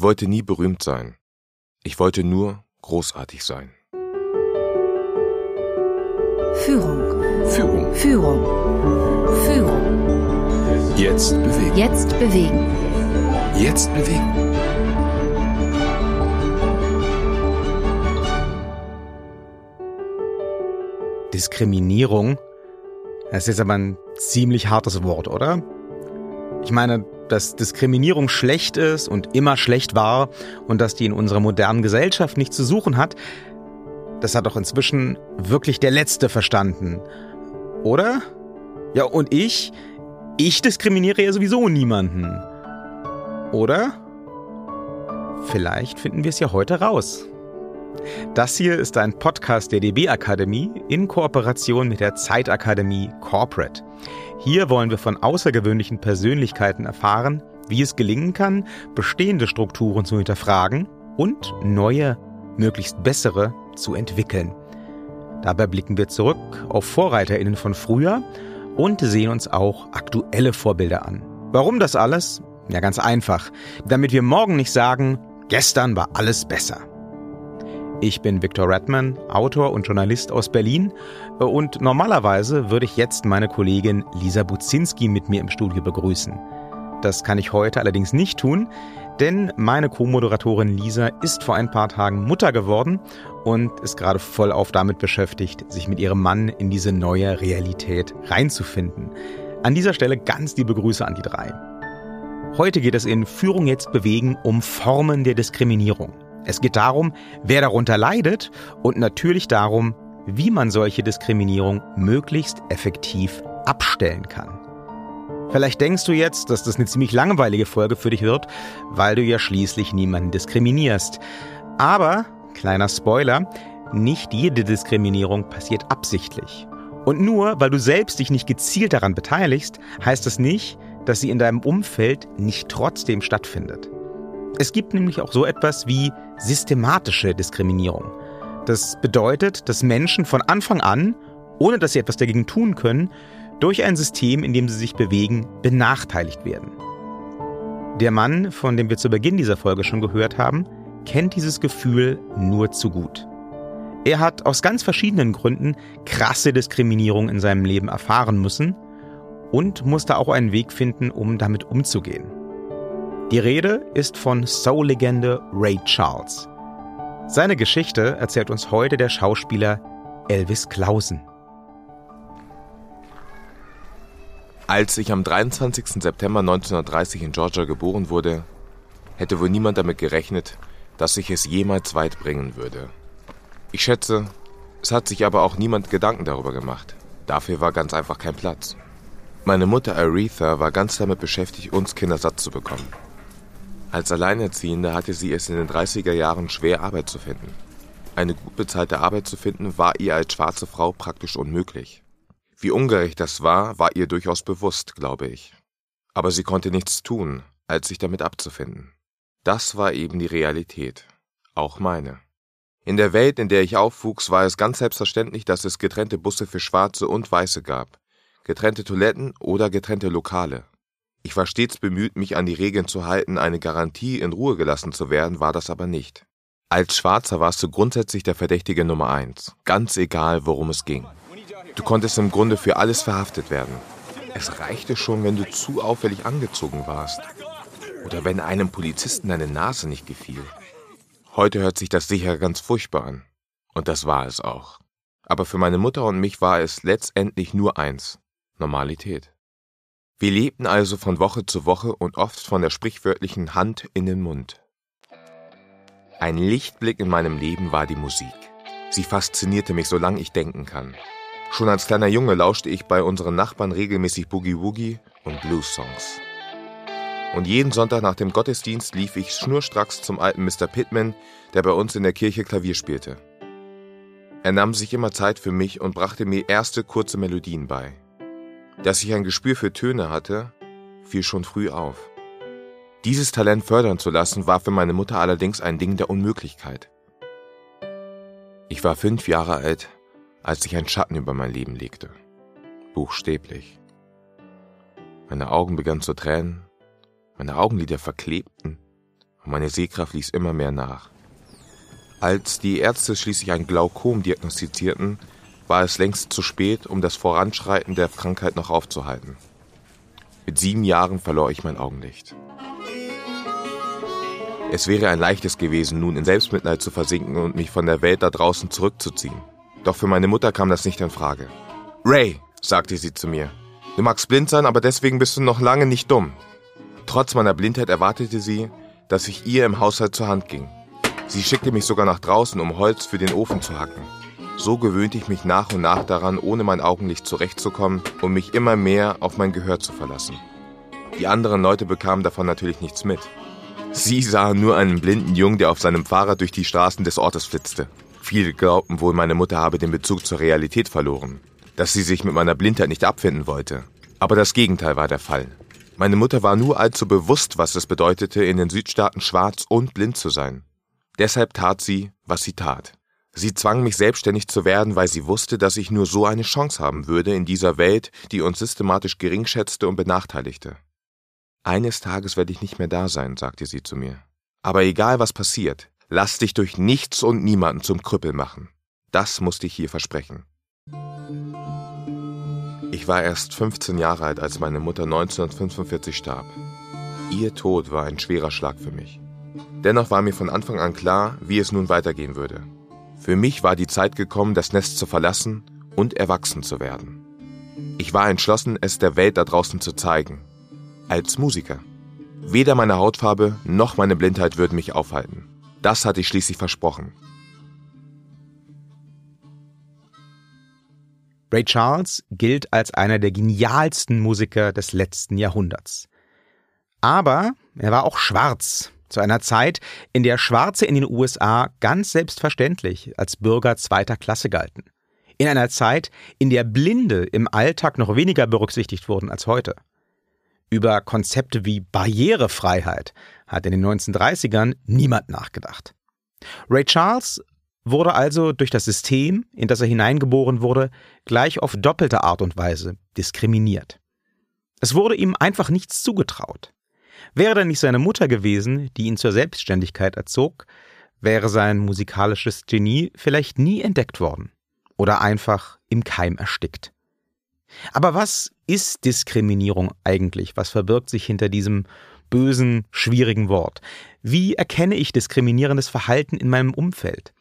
Ich wollte nie berühmt sein. Ich wollte nur großartig sein. Führung. Führung. Führung. Führung. Jetzt bewegen. Jetzt bewegen. Jetzt bewegen. Diskriminierung, das ist jetzt aber ein ziemlich hartes Wort, oder? Ich meine, dass Diskriminierung schlecht ist und immer schlecht war und dass die in unserer modernen Gesellschaft nichts zu suchen hat, das hat doch inzwischen wirklich der Letzte verstanden. Oder? Ja, und ich? Ich diskriminiere ja sowieso niemanden. Oder? Vielleicht finden wir es ja heute raus. Das hier ist ein Podcast der DB Akademie in Kooperation mit der Zeitakademie Corporate. Hier wollen wir von außergewöhnlichen Persönlichkeiten erfahren, wie es gelingen kann, bestehende Strukturen zu hinterfragen und neue, möglichst bessere zu entwickeln. Dabei blicken wir zurück auf Vorreiterinnen von früher und sehen uns auch aktuelle Vorbilder an. Warum das alles? Ja, ganz einfach. Damit wir morgen nicht sagen, gestern war alles besser. Ich bin Viktor Redman, Autor und Journalist aus Berlin und normalerweise würde ich jetzt meine Kollegin Lisa Buzinski mit mir im Studio begrüßen. Das kann ich heute allerdings nicht tun, denn meine Co-Moderatorin Lisa ist vor ein paar Tagen Mutter geworden und ist gerade vollauf damit beschäftigt, sich mit ihrem Mann in diese neue Realität reinzufinden. An dieser Stelle ganz liebe Grüße an die drei. Heute geht es in Führung jetzt bewegen um Formen der Diskriminierung. Es geht darum, wer darunter leidet und natürlich darum, wie man solche Diskriminierung möglichst effektiv abstellen kann. Vielleicht denkst du jetzt, dass das eine ziemlich langweilige Folge für dich wird, weil du ja schließlich niemanden diskriminierst. Aber, kleiner Spoiler, nicht jede Diskriminierung passiert absichtlich. Und nur weil du selbst dich nicht gezielt daran beteiligst, heißt das nicht, dass sie in deinem Umfeld nicht trotzdem stattfindet. Es gibt nämlich auch so etwas wie systematische Diskriminierung. Das bedeutet, dass Menschen von Anfang an, ohne dass sie etwas dagegen tun können, durch ein System, in dem sie sich bewegen, benachteiligt werden. Der Mann, von dem wir zu Beginn dieser Folge schon gehört haben, kennt dieses Gefühl nur zu gut. Er hat aus ganz verschiedenen Gründen krasse Diskriminierung in seinem Leben erfahren müssen und musste auch einen Weg finden, um damit umzugehen. Die Rede ist von Soul-Legende Ray Charles. Seine Geschichte erzählt uns heute der Schauspieler Elvis Clausen. Als ich am 23. September 1930 in Georgia geboren wurde, hätte wohl niemand damit gerechnet, dass ich es jemals weit bringen würde. Ich schätze, es hat sich aber auch niemand Gedanken darüber gemacht. Dafür war ganz einfach kein Platz. Meine Mutter Aretha war ganz damit beschäftigt, uns Kinder satt zu bekommen. Als Alleinerziehende hatte sie es in den 30er Jahren schwer, Arbeit zu finden. Eine gut bezahlte Arbeit zu finden, war ihr als schwarze Frau praktisch unmöglich. Wie ungerecht das war, war ihr durchaus bewusst, glaube ich. Aber sie konnte nichts tun, als sich damit abzufinden. Das war eben die Realität. Auch meine. In der Welt, in der ich aufwuchs, war es ganz selbstverständlich, dass es getrennte Busse für Schwarze und Weiße gab, getrennte Toiletten oder getrennte Lokale. Ich war stets bemüht, mich an die Regeln zu halten, eine Garantie, in Ruhe gelassen zu werden, war das aber nicht. Als Schwarzer warst du grundsätzlich der Verdächtige Nummer eins, ganz egal, worum es ging. Du konntest im Grunde für alles verhaftet werden. Es reichte schon, wenn du zu auffällig angezogen warst. Oder wenn einem Polizisten deine Nase nicht gefiel. Heute hört sich das sicher ganz furchtbar an. Und das war es auch. Aber für meine Mutter und mich war es letztendlich nur eins Normalität. Wir lebten also von Woche zu Woche und oft von der sprichwörtlichen Hand in den Mund. Ein Lichtblick in meinem Leben war die Musik. Sie faszinierte mich, solange ich denken kann. Schon als kleiner Junge lauschte ich bei unseren Nachbarn regelmäßig Boogie Woogie und Blues-Songs. Und jeden Sonntag nach dem Gottesdienst lief ich schnurstracks zum alten Mr. Pittman, der bei uns in der Kirche Klavier spielte. Er nahm sich immer Zeit für mich und brachte mir erste kurze Melodien bei. Dass ich ein Gespür für Töne hatte, fiel schon früh auf. Dieses Talent fördern zu lassen, war für meine Mutter allerdings ein Ding der Unmöglichkeit. Ich war fünf Jahre alt, als sich ein Schatten über mein Leben legte. Buchstäblich. Meine Augen begannen zu tränen, meine Augenlider verklebten und meine Sehkraft ließ immer mehr nach. Als die Ärzte schließlich ein Glaukom diagnostizierten, war es längst zu spät, um das Voranschreiten der Krankheit noch aufzuhalten. Mit sieben Jahren verlor ich mein Augenlicht. Es wäre ein leichtes gewesen, nun in Selbstmitleid zu versinken und mich von der Welt da draußen zurückzuziehen. Doch für meine Mutter kam das nicht in Frage. Ray, sagte sie zu mir, du magst blind sein, aber deswegen bist du noch lange nicht dumm. Trotz meiner Blindheit erwartete sie, dass ich ihr im Haushalt zur Hand ging. Sie schickte mich sogar nach draußen, um Holz für den Ofen zu hacken. So gewöhnte ich mich nach und nach daran, ohne mein Augenlicht zurechtzukommen und mich immer mehr auf mein Gehör zu verlassen. Die anderen Leute bekamen davon natürlich nichts mit. Sie sahen nur einen blinden Jungen, der auf seinem Fahrrad durch die Straßen des Ortes flitzte. Viele glaubten wohl, meine Mutter habe den Bezug zur Realität verloren, dass sie sich mit meiner Blindheit nicht abfinden wollte. Aber das Gegenteil war der Fall. Meine Mutter war nur allzu bewusst, was es bedeutete, in den Südstaaten schwarz und blind zu sein. Deshalb tat sie, was sie tat. Sie zwang mich selbstständig zu werden, weil sie wusste, dass ich nur so eine Chance haben würde in dieser Welt, die uns systematisch geringschätzte und benachteiligte. Eines Tages werde ich nicht mehr da sein, sagte sie zu mir. Aber egal was passiert, lass dich durch nichts und niemanden zum Krüppel machen. Das musste ich hier versprechen. Ich war erst 15 Jahre alt, als meine Mutter 1945 starb. Ihr Tod war ein schwerer Schlag für mich. Dennoch war mir von Anfang an klar, wie es nun weitergehen würde. Für mich war die Zeit gekommen, das Nest zu verlassen und erwachsen zu werden. Ich war entschlossen, es der Welt da draußen zu zeigen als Musiker. Weder meine Hautfarbe noch meine Blindheit würden mich aufhalten. Das hatte ich schließlich versprochen. Ray Charles gilt als einer der genialsten Musiker des letzten Jahrhunderts. Aber er war auch schwarz, zu einer Zeit, in der Schwarze in den USA ganz selbstverständlich als Bürger zweiter Klasse galten. In einer Zeit, in der Blinde im Alltag noch weniger berücksichtigt wurden als heute. Über Konzepte wie Barrierefreiheit hat in den 1930ern niemand nachgedacht. Ray Charles wurde also durch das System, in das er hineingeboren wurde, gleich auf doppelte Art und Weise diskriminiert. Es wurde ihm einfach nichts zugetraut. Wäre da nicht seine Mutter gewesen, die ihn zur Selbstständigkeit erzog, wäre sein musikalisches Genie vielleicht nie entdeckt worden oder einfach im Keim erstickt. Aber was ist Diskriminierung eigentlich? Was verbirgt sich hinter diesem bösen, schwierigen Wort? Wie erkenne ich diskriminierendes Verhalten in meinem Umfeld?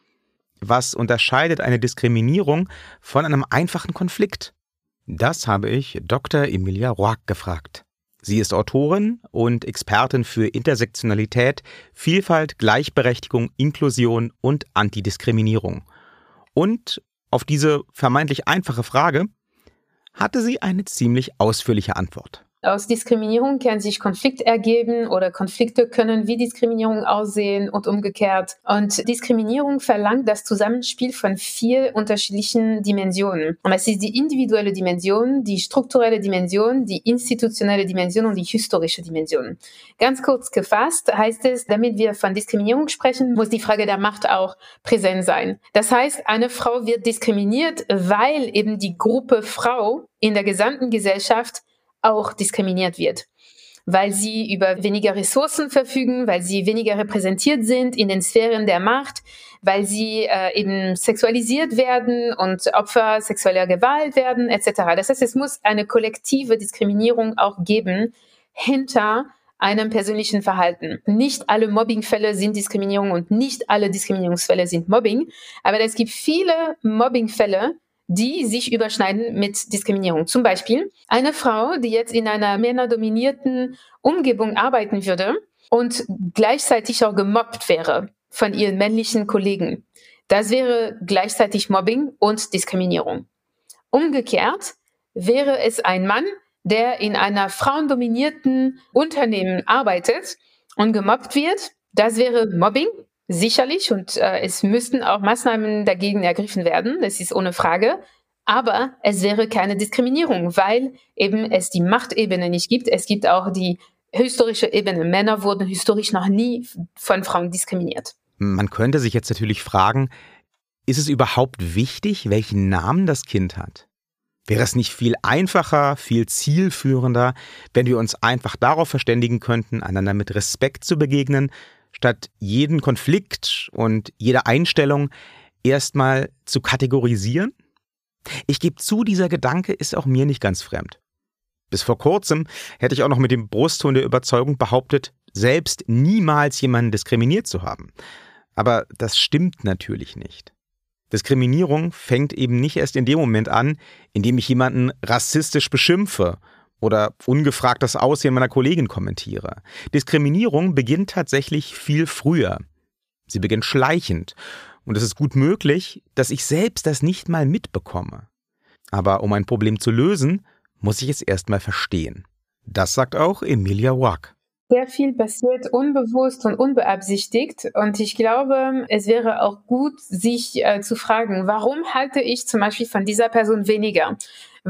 Was unterscheidet eine Diskriminierung von einem einfachen Konflikt? Das habe ich Dr. Emilia Roark gefragt. Sie ist Autorin und Expertin für Intersektionalität, Vielfalt, Gleichberechtigung, Inklusion und Antidiskriminierung. Und auf diese vermeintlich einfache Frage hatte sie eine ziemlich ausführliche Antwort. Aus Diskriminierung kann sich Konflikt ergeben oder Konflikte können wie Diskriminierung aussehen und umgekehrt. Und Diskriminierung verlangt das Zusammenspiel von vier unterschiedlichen Dimensionen. Und es ist die individuelle Dimension, die strukturelle Dimension, die institutionelle Dimension und die historische Dimension. Ganz kurz gefasst heißt es, damit wir von Diskriminierung sprechen, muss die Frage der Macht auch präsent sein. Das heißt, eine Frau wird diskriminiert, weil eben die Gruppe Frau in der gesamten Gesellschaft auch diskriminiert wird weil sie über weniger Ressourcen verfügen, weil sie weniger repräsentiert sind in den Sphären der Macht, weil sie äh, eben sexualisiert werden und Opfer sexueller Gewalt werden, etc. Das heißt, es muss eine kollektive Diskriminierung auch geben hinter einem persönlichen Verhalten. Nicht alle Mobbingfälle sind Diskriminierung und nicht alle Diskriminierungsfälle sind Mobbing, aber es gibt viele Mobbingfälle, die sich überschneiden mit Diskriminierung. Zum Beispiel eine Frau, die jetzt in einer männerdominierten Umgebung arbeiten würde und gleichzeitig auch gemobbt wäre von ihren männlichen Kollegen. Das wäre gleichzeitig Mobbing und Diskriminierung. Umgekehrt wäre es ein Mann, der in einer frauendominierten Unternehmen arbeitet und gemobbt wird. Das wäre Mobbing Sicherlich und äh, es müssten auch Maßnahmen dagegen ergriffen werden, das ist ohne Frage. Aber es wäre keine Diskriminierung, weil eben es die Machtebene nicht gibt. Es gibt auch die historische Ebene. Männer wurden historisch noch nie von Frauen diskriminiert. Man könnte sich jetzt natürlich fragen, ist es überhaupt wichtig, welchen Namen das Kind hat? Wäre es nicht viel einfacher, viel zielführender, wenn wir uns einfach darauf verständigen könnten, einander mit Respekt zu begegnen, statt jeden Konflikt und jede Einstellung erstmal zu kategorisieren? Ich gebe zu, dieser Gedanke ist auch mir nicht ganz fremd. Bis vor kurzem hätte ich auch noch mit dem Brustton der Überzeugung behauptet, selbst niemals jemanden diskriminiert zu haben. Aber das stimmt natürlich nicht. Diskriminierung fängt eben nicht erst in dem Moment an, in dem ich jemanden rassistisch beschimpfe oder ungefragt das Aussehen meiner Kollegin kommentiere. Diskriminierung beginnt tatsächlich viel früher. Sie beginnt schleichend. Und es ist gut möglich, dass ich selbst das nicht mal mitbekomme. Aber um ein Problem zu lösen, muss ich es erstmal verstehen. Das sagt auch Emilia Wack. Sehr viel passiert unbewusst und unbeabsichtigt. Und ich glaube, es wäre auch gut, sich äh, zu fragen, warum halte ich zum Beispiel von dieser Person weniger?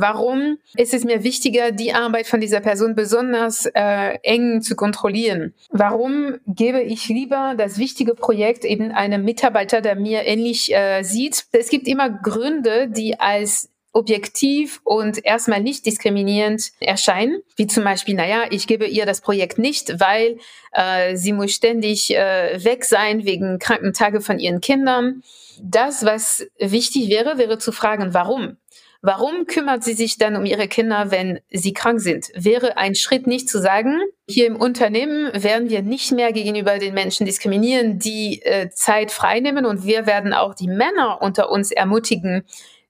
Warum ist es mir wichtiger, die Arbeit von dieser Person besonders äh, eng zu kontrollieren? Warum gebe ich lieber das wichtige Projekt eben einem Mitarbeiter, der mir ähnlich äh, sieht? Es gibt immer Gründe, die als objektiv und erstmal nicht diskriminierend erscheinen, wie zum Beispiel, naja, ich gebe ihr das Projekt nicht, weil äh, sie muss ständig äh, weg sein wegen Krankentage von ihren Kindern. Das, was wichtig wäre, wäre zu fragen, warum? Warum kümmert sie sich dann um ihre Kinder, wenn sie krank sind? Wäre ein Schritt nicht zu sagen, hier im Unternehmen werden wir nicht mehr gegenüber den Menschen diskriminieren, die äh, Zeit freinehmen und wir werden auch die Männer unter uns ermutigen,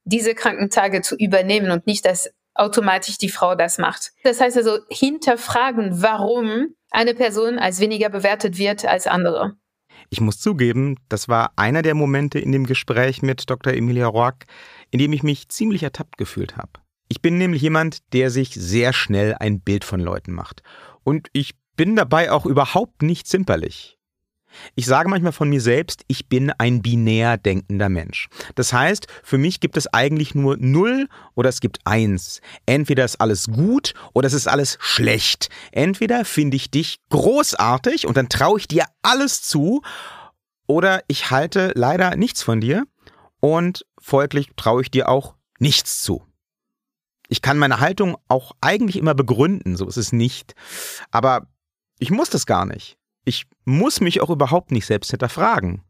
diese Krankentage zu übernehmen und nicht, dass automatisch die Frau das macht. Das heißt also hinterfragen, warum eine Person als weniger bewertet wird als andere. Ich muss zugeben, das war einer der Momente in dem Gespräch mit Dr. Emilia Roack, in dem ich mich ziemlich ertappt gefühlt habe. Ich bin nämlich jemand, der sich sehr schnell ein Bild von Leuten macht. Und ich bin dabei auch überhaupt nicht zimperlich. Ich sage manchmal von mir selbst, ich bin ein binär denkender Mensch. Das heißt, für mich gibt es eigentlich nur null oder es gibt eins. Entweder ist alles gut oder es ist alles schlecht. Entweder finde ich dich großartig und dann traue ich dir alles zu oder ich halte leider nichts von dir und folglich traue ich dir auch nichts zu. Ich kann meine Haltung auch eigentlich immer begründen, so ist es nicht. Aber ich muss das gar nicht. Ich muss mich auch überhaupt nicht selbst hinterfragen.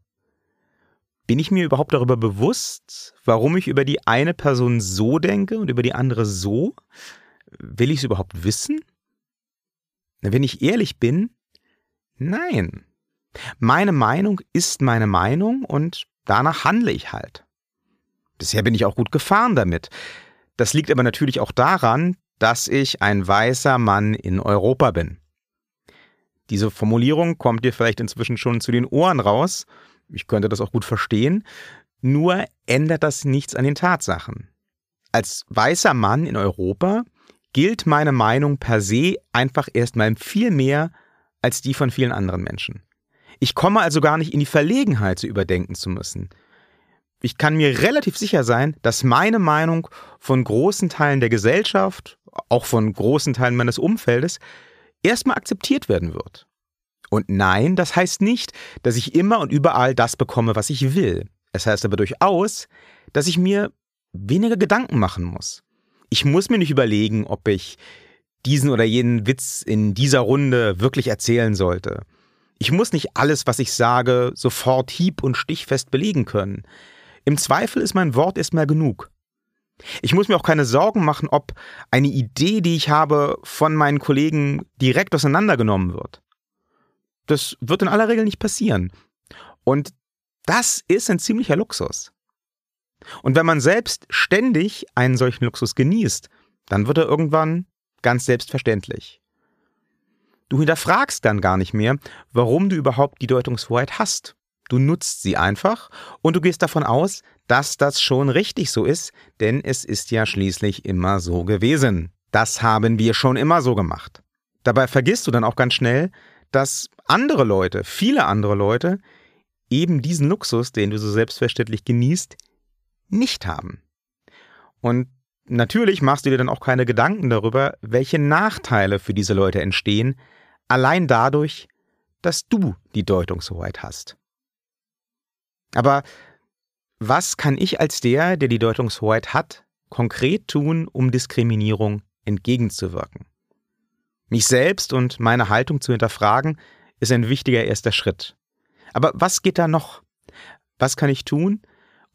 Bin ich mir überhaupt darüber bewusst, warum ich über die eine Person so denke und über die andere so? Will ich es überhaupt wissen? Wenn ich ehrlich bin, nein. Meine Meinung ist meine Meinung und danach handle ich halt. Bisher bin ich auch gut gefahren damit. Das liegt aber natürlich auch daran, dass ich ein weißer Mann in Europa bin. Diese Formulierung kommt dir vielleicht inzwischen schon zu den Ohren raus. Ich könnte das auch gut verstehen. Nur ändert das nichts an den Tatsachen. Als weißer Mann in Europa gilt meine Meinung per se einfach erstmal viel mehr als die von vielen anderen Menschen. Ich komme also gar nicht in die Verlegenheit, zu überdenken zu müssen. Ich kann mir relativ sicher sein, dass meine Meinung von großen Teilen der Gesellschaft, auch von großen Teilen meines Umfeldes, erstmal akzeptiert werden wird. Und nein, das heißt nicht, dass ich immer und überall das bekomme, was ich will. Es heißt aber durchaus, dass ich mir weniger Gedanken machen muss. Ich muss mir nicht überlegen, ob ich diesen oder jenen Witz in dieser Runde wirklich erzählen sollte. Ich muss nicht alles, was ich sage, sofort hieb- und stichfest belegen können. Im Zweifel ist mein Wort erstmal genug. Ich muss mir auch keine Sorgen machen, ob eine Idee, die ich habe, von meinen Kollegen direkt auseinandergenommen wird. Das wird in aller Regel nicht passieren. Und das ist ein ziemlicher Luxus. Und wenn man selbst ständig einen solchen Luxus genießt, dann wird er irgendwann ganz selbstverständlich. Du hinterfragst dann gar nicht mehr, warum du überhaupt die Deutungshoheit hast. Du nutzt sie einfach und du gehst davon aus, dass das schon richtig so ist, denn es ist ja schließlich immer so gewesen. Das haben wir schon immer so gemacht. Dabei vergisst du dann auch ganz schnell, dass andere Leute, viele andere Leute, eben diesen Luxus, den du so selbstverständlich genießt, nicht haben. Und natürlich machst du dir dann auch keine Gedanken darüber, welche Nachteile für diese Leute entstehen, allein dadurch, dass du die Deutungshoheit hast. Aber was kann ich als der, der die Deutungshoheit hat, konkret tun, um Diskriminierung entgegenzuwirken? Mich selbst und meine Haltung zu hinterfragen, ist ein wichtiger erster Schritt. Aber was geht da noch? Was kann ich tun,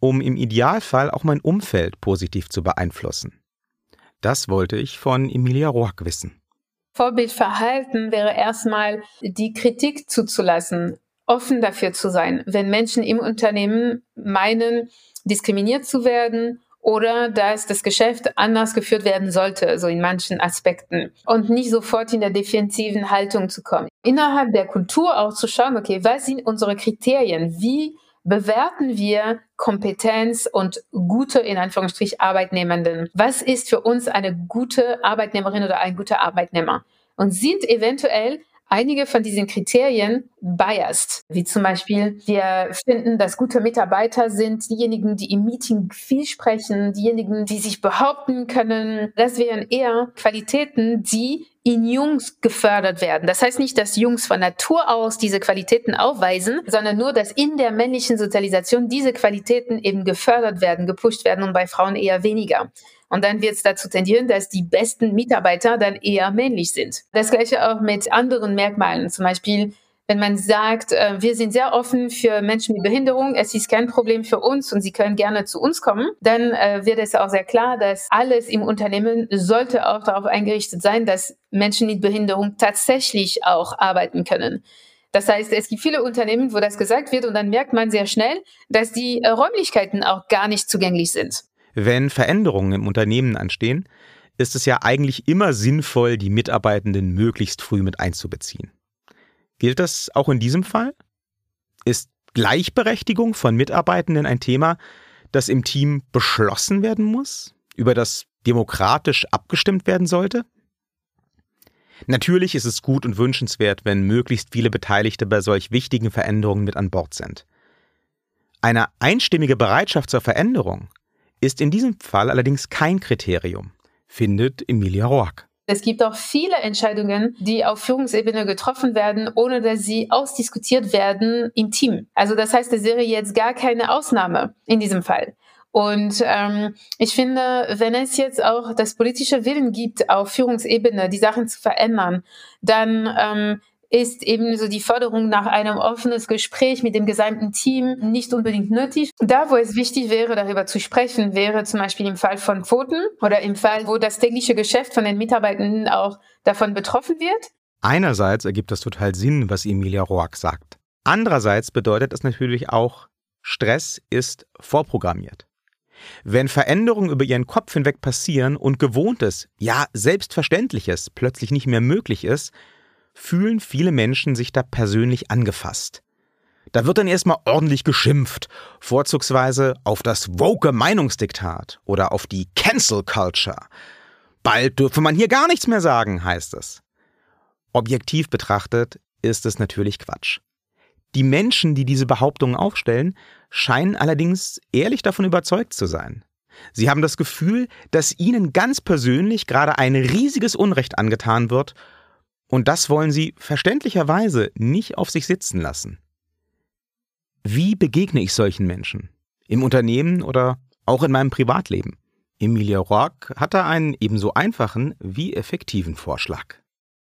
um im Idealfall auch mein Umfeld positiv zu beeinflussen? Das wollte ich von Emilia Roack wissen. Vorbildverhalten wäre erstmal die Kritik zuzulassen, offen dafür zu sein, wenn Menschen im Unternehmen meinen, diskriminiert zu werden oder dass das Geschäft anders geführt werden sollte, so in manchen Aspekten. Und nicht sofort in der defensiven Haltung zu kommen. Innerhalb der Kultur auch zu schauen, okay, was sind unsere Kriterien? Wie bewerten wir Kompetenz und gute, in Anführungsstrich, Arbeitnehmenden? Was ist für uns eine gute Arbeitnehmerin oder ein guter Arbeitnehmer? Und sind eventuell einige von diesen Kriterien biased, wie zum Beispiel wir finden, dass gute Mitarbeiter sind diejenigen, die im Meeting viel sprechen, diejenigen, die sich behaupten können. Das wären eher Qualitäten, die in Jungs gefördert werden. Das heißt nicht, dass Jungs von Natur aus diese Qualitäten aufweisen, sondern nur, dass in der männlichen Sozialisation diese Qualitäten eben gefördert werden, gepusht werden und bei Frauen eher weniger. Und dann wird es dazu tendieren, dass die besten Mitarbeiter dann eher männlich sind. Das gleiche auch mit anderen Merkmalen. Zum Beispiel, wenn man sagt, äh, wir sind sehr offen für Menschen mit Behinderung, es ist kein Problem für uns und sie können gerne zu uns kommen, dann äh, wird es auch sehr klar, dass alles im Unternehmen sollte auch darauf eingerichtet sein, dass Menschen mit Behinderung tatsächlich auch arbeiten können. Das heißt, es gibt viele Unternehmen, wo das gesagt wird und dann merkt man sehr schnell, dass die äh, Räumlichkeiten auch gar nicht zugänglich sind. Wenn Veränderungen im Unternehmen anstehen, ist es ja eigentlich immer sinnvoll, die Mitarbeitenden möglichst früh mit einzubeziehen. Gilt das auch in diesem Fall? Ist Gleichberechtigung von Mitarbeitenden ein Thema, das im Team beschlossen werden muss, über das demokratisch abgestimmt werden sollte? Natürlich ist es gut und wünschenswert, wenn möglichst viele Beteiligte bei solch wichtigen Veränderungen mit an Bord sind. Eine einstimmige Bereitschaft zur Veränderung ist in diesem Fall allerdings kein Kriterium, findet Emilia Roack. Es gibt auch viele Entscheidungen, die auf Führungsebene getroffen werden, ohne dass sie ausdiskutiert werden im Team. Also das heißt, es wäre jetzt gar keine Ausnahme in diesem Fall. Und ähm, ich finde, wenn es jetzt auch das politische Willen gibt, auf Führungsebene die Sachen zu verändern, dann ähm, ist eben so die Förderung nach einem offenes Gespräch mit dem gesamten Team nicht unbedingt nötig. Da, wo es wichtig wäre, darüber zu sprechen, wäre zum Beispiel im Fall von Quoten oder im Fall, wo das tägliche Geschäft von den Mitarbeitenden auch davon betroffen wird. Einerseits ergibt das total Sinn, was Emilia Roack sagt. Andererseits bedeutet es natürlich auch, Stress ist vorprogrammiert. Wenn Veränderungen über ihren Kopf hinweg passieren und Gewohntes, ja Selbstverständliches plötzlich nicht mehr möglich ist, fühlen viele Menschen sich da persönlich angefasst. Da wird dann erstmal ordentlich geschimpft, vorzugsweise auf das woke Meinungsdiktat oder auf die Cancel Culture. Bald dürfe man hier gar nichts mehr sagen, heißt es. Objektiv betrachtet ist es natürlich Quatsch. Die Menschen, die diese Behauptungen aufstellen, scheinen allerdings ehrlich davon überzeugt zu sein. Sie haben das Gefühl, dass ihnen ganz persönlich gerade ein riesiges Unrecht angetan wird und das wollen sie verständlicherweise nicht auf sich sitzen lassen. Wie begegne ich solchen Menschen? Im Unternehmen oder auch in meinem Privatleben? Emilia Rock hat da einen ebenso einfachen wie effektiven Vorschlag.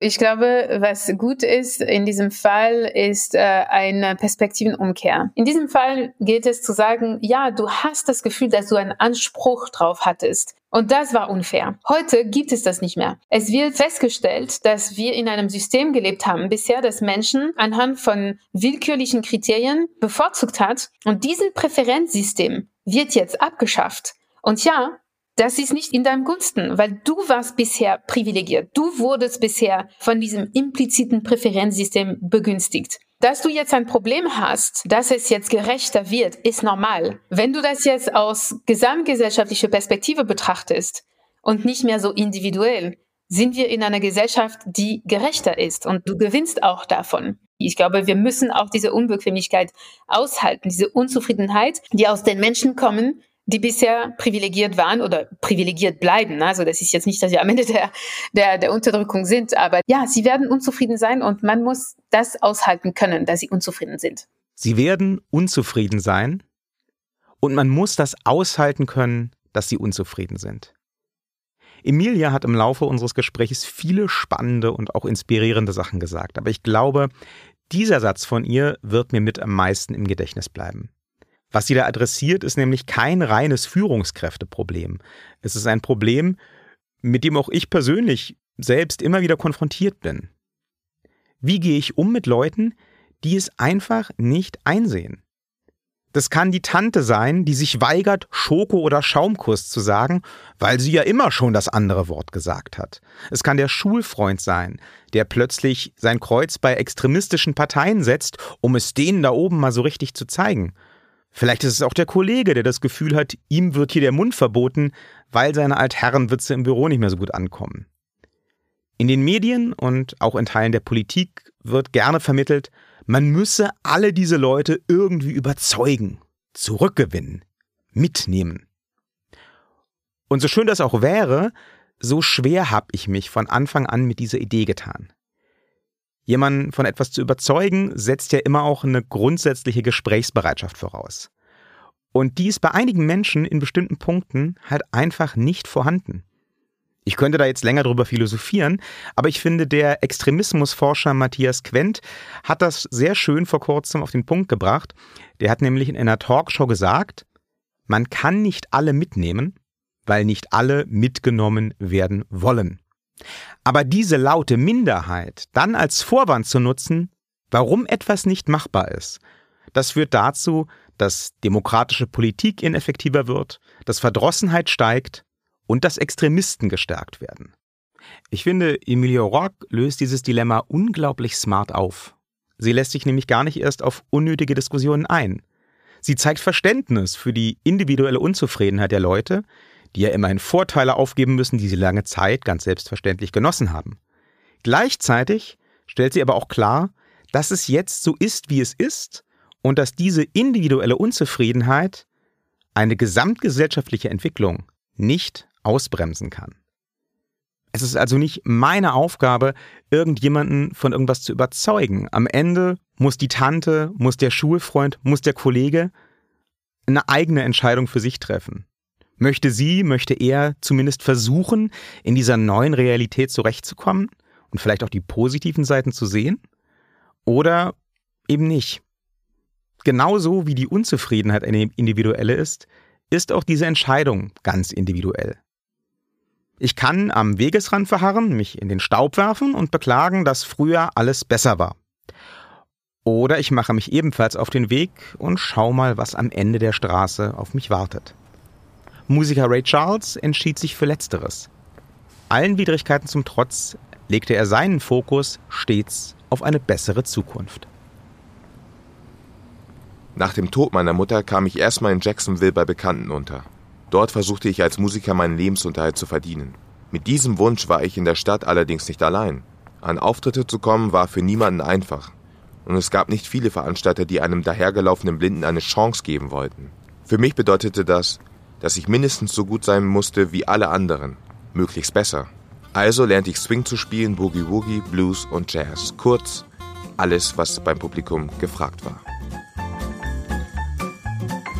Ich glaube, was gut ist in diesem Fall, ist äh, eine Perspektivenumkehr. In diesem Fall geht es zu sagen, ja, du hast das Gefühl, dass du einen Anspruch drauf hattest. Und das war unfair. Heute gibt es das nicht mehr. Es wird festgestellt, dass wir in einem System gelebt haben bisher, das Menschen anhand von willkürlichen Kriterien bevorzugt hat. Und dieses Präferenzsystem wird jetzt abgeschafft. Und ja, das ist nicht in deinem Gunsten, weil du warst bisher privilegiert. Du wurdest bisher von diesem impliziten Präferenzsystem begünstigt. Dass du jetzt ein Problem hast, dass es jetzt gerechter wird, ist normal. Wenn du das jetzt aus gesamtgesellschaftlicher Perspektive betrachtest und nicht mehr so individuell, sind wir in einer Gesellschaft, die gerechter ist und du gewinnst auch davon. Ich glaube, wir müssen auch diese Unbequemlichkeit aushalten, diese Unzufriedenheit, die aus den Menschen kommen, die bisher privilegiert waren oder privilegiert bleiben. Also das ist jetzt nicht, dass wir am Ende der, der, der Unterdrückung sind, aber ja, sie werden unzufrieden sein und man muss das aushalten können, dass sie unzufrieden sind. Sie werden unzufrieden sein und man muss das aushalten können, dass sie unzufrieden sind. Emilia hat im Laufe unseres Gesprächs viele spannende und auch inspirierende Sachen gesagt, aber ich glaube, dieser Satz von ihr wird mir mit am meisten im Gedächtnis bleiben. Was sie da adressiert, ist nämlich kein reines Führungskräfteproblem. Es ist ein Problem, mit dem auch ich persönlich selbst immer wieder konfrontiert bin. Wie gehe ich um mit Leuten, die es einfach nicht einsehen? Das kann die Tante sein, die sich weigert, Schoko oder Schaumkuss zu sagen, weil sie ja immer schon das andere Wort gesagt hat. Es kann der Schulfreund sein, der plötzlich sein Kreuz bei extremistischen Parteien setzt, um es denen da oben mal so richtig zu zeigen. Vielleicht ist es auch der Kollege, der das Gefühl hat, ihm wird hier der Mund verboten, weil seine Altherrenwitze im Büro nicht mehr so gut ankommen. In den Medien und auch in Teilen der Politik wird gerne vermittelt, man müsse alle diese Leute irgendwie überzeugen, zurückgewinnen, mitnehmen. Und so schön das auch wäre, so schwer habe ich mich von Anfang an mit dieser Idee getan. Jemanden von etwas zu überzeugen, setzt ja immer auch eine grundsätzliche Gesprächsbereitschaft voraus. Und die ist bei einigen Menschen in bestimmten Punkten halt einfach nicht vorhanden. Ich könnte da jetzt länger drüber philosophieren, aber ich finde, der Extremismusforscher Matthias Quent hat das sehr schön vor kurzem auf den Punkt gebracht. Der hat nämlich in einer Talkshow gesagt, man kann nicht alle mitnehmen, weil nicht alle mitgenommen werden wollen. Aber diese laute Minderheit dann als Vorwand zu nutzen, warum etwas nicht machbar ist, das führt dazu, dass demokratische Politik ineffektiver wird, dass Verdrossenheit steigt und dass Extremisten gestärkt werden. Ich finde, Emilio Rock löst dieses Dilemma unglaublich smart auf. Sie lässt sich nämlich gar nicht erst auf unnötige Diskussionen ein. Sie zeigt Verständnis für die individuelle Unzufriedenheit der Leute, die ja immerhin Vorteile aufgeben müssen, die sie lange Zeit ganz selbstverständlich genossen haben. Gleichzeitig stellt sie aber auch klar, dass es jetzt so ist, wie es ist und dass diese individuelle Unzufriedenheit eine gesamtgesellschaftliche Entwicklung nicht ausbremsen kann. Es ist also nicht meine Aufgabe, irgendjemanden von irgendwas zu überzeugen. Am Ende muss die Tante, muss der Schulfreund, muss der Kollege eine eigene Entscheidung für sich treffen. Möchte sie, möchte er zumindest versuchen, in dieser neuen Realität zurechtzukommen und vielleicht auch die positiven Seiten zu sehen? Oder eben nicht? Genauso wie die Unzufriedenheit eine individuelle ist, ist auch diese Entscheidung ganz individuell. Ich kann am Wegesrand verharren, mich in den Staub werfen und beklagen, dass früher alles besser war. Oder ich mache mich ebenfalls auf den Weg und schau mal, was am Ende der Straße auf mich wartet. Musiker Ray Charles entschied sich für Letzteres. Allen Widrigkeiten zum Trotz legte er seinen Fokus stets auf eine bessere Zukunft. Nach dem Tod meiner Mutter kam ich erstmal in Jacksonville bei Bekannten unter. Dort versuchte ich als Musiker meinen Lebensunterhalt zu verdienen. Mit diesem Wunsch war ich in der Stadt allerdings nicht allein. An Auftritte zu kommen war für niemanden einfach. Und es gab nicht viele Veranstalter, die einem dahergelaufenen Blinden eine Chance geben wollten. Für mich bedeutete das, dass ich mindestens so gut sein musste wie alle anderen, möglichst besser. Also lernte ich Swing zu spielen, Boogie Woogie, Blues und Jazz. Kurz, alles, was beim Publikum gefragt war.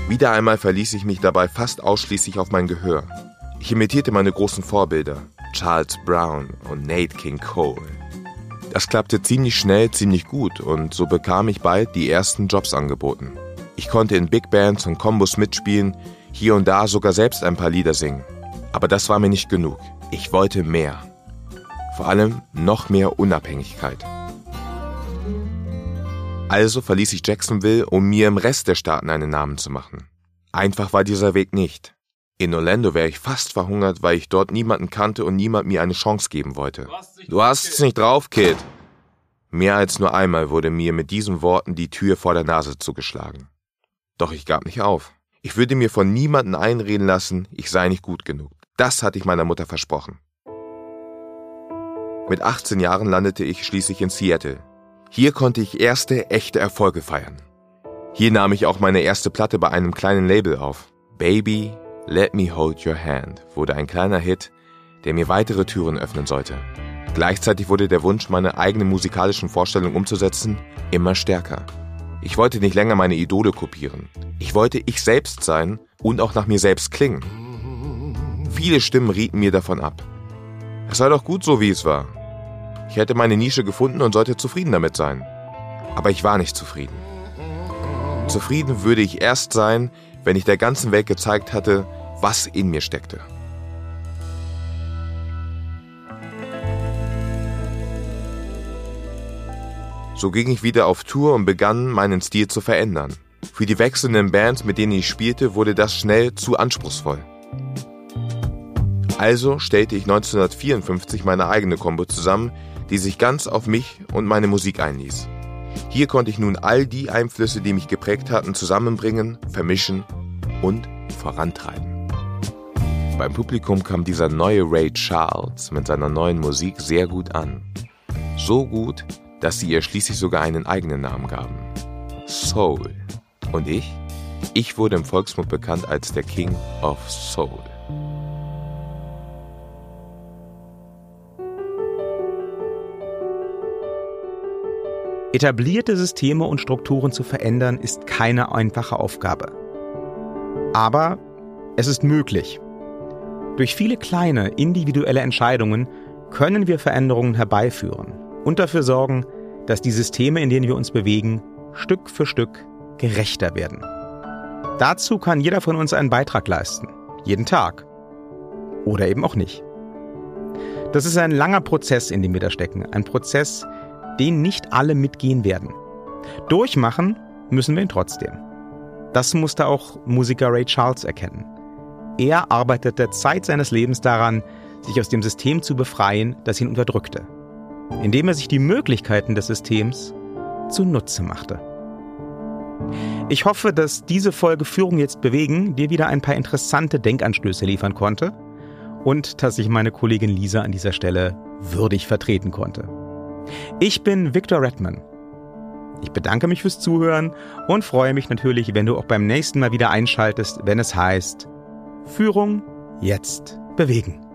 Wieder einmal verließ ich mich dabei fast ausschließlich auf mein Gehör. Ich imitierte meine großen Vorbilder, Charles Brown und Nate King Cole. Das klappte ziemlich schnell, ziemlich gut und so bekam ich bald die ersten Jobs angeboten. Ich konnte in Big Bands und Kombos mitspielen, hier und da sogar selbst ein paar Lieder singen. Aber das war mir nicht genug. Ich wollte mehr. Vor allem noch mehr Unabhängigkeit. Also verließ ich Jacksonville, um mir im Rest der Staaten einen Namen zu machen. Einfach war dieser Weg nicht. In Orlando wäre ich fast verhungert, weil ich dort niemanden kannte und niemand mir eine Chance geben wollte. Du hast es nicht drauf, Kid. Mehr als nur einmal wurde mir mit diesen Worten die Tür vor der Nase zugeschlagen. Doch ich gab nicht auf. Ich würde mir von niemanden einreden lassen, ich sei nicht gut genug. Das hatte ich meiner Mutter versprochen. Mit 18 Jahren landete ich schließlich in Seattle, hier konnte ich erste echte Erfolge feiern. Hier nahm ich auch meine erste Platte bei einem kleinen Label auf. Baby, Let Me Hold Your Hand wurde ein kleiner Hit, der mir weitere Türen öffnen sollte. Gleichzeitig wurde der Wunsch, meine eigene musikalischen Vorstellungen umzusetzen, immer stärker. Ich wollte nicht länger meine Idole kopieren. Ich wollte ich selbst sein und auch nach mir selbst klingen. Viele Stimmen rieten mir davon ab. Es sei doch gut so, wie es war. Ich hätte meine Nische gefunden und sollte zufrieden damit sein. Aber ich war nicht zufrieden. Zufrieden würde ich erst sein, wenn ich der ganzen Welt gezeigt hatte, was in mir steckte. So ging ich wieder auf Tour und begann, meinen Stil zu verändern. Für die wechselnden Bands, mit denen ich spielte, wurde das schnell zu anspruchsvoll. Also stellte ich 1954 meine eigene Combo zusammen, die sich ganz auf mich und meine Musik einließ. Hier konnte ich nun all die Einflüsse, die mich geprägt hatten, zusammenbringen, vermischen und vorantreiben. Beim Publikum kam dieser neue Ray Charles mit seiner neuen Musik sehr gut an. So gut, dass sie ihr schließlich sogar einen eigenen Namen gaben. Soul. Und ich? Ich wurde im Volksmund bekannt als der King of Soul. Etablierte Systeme und Strukturen zu verändern ist keine einfache Aufgabe. Aber es ist möglich. Durch viele kleine individuelle Entscheidungen können wir Veränderungen herbeiführen und dafür sorgen, dass die Systeme, in denen wir uns bewegen, Stück für Stück gerechter werden. Dazu kann jeder von uns einen Beitrag leisten, jeden Tag. Oder eben auch nicht. Das ist ein langer Prozess, in dem wir da stecken, ein Prozess, den nicht alle mitgehen werden. Durchmachen müssen wir ihn trotzdem. Das musste auch Musiker Ray Charles erkennen. Er arbeitete Zeit seines Lebens daran, sich aus dem System zu befreien, das ihn unterdrückte indem er sich die Möglichkeiten des Systems zunutze machte. Ich hoffe, dass diese Folge Führung jetzt bewegen dir wieder ein paar interessante Denkanstöße liefern konnte und dass ich meine Kollegin Lisa an dieser Stelle würdig vertreten konnte. Ich bin Victor Redman. Ich bedanke mich fürs Zuhören und freue mich natürlich, wenn du auch beim nächsten Mal wieder einschaltest, wenn es heißt Führung jetzt bewegen.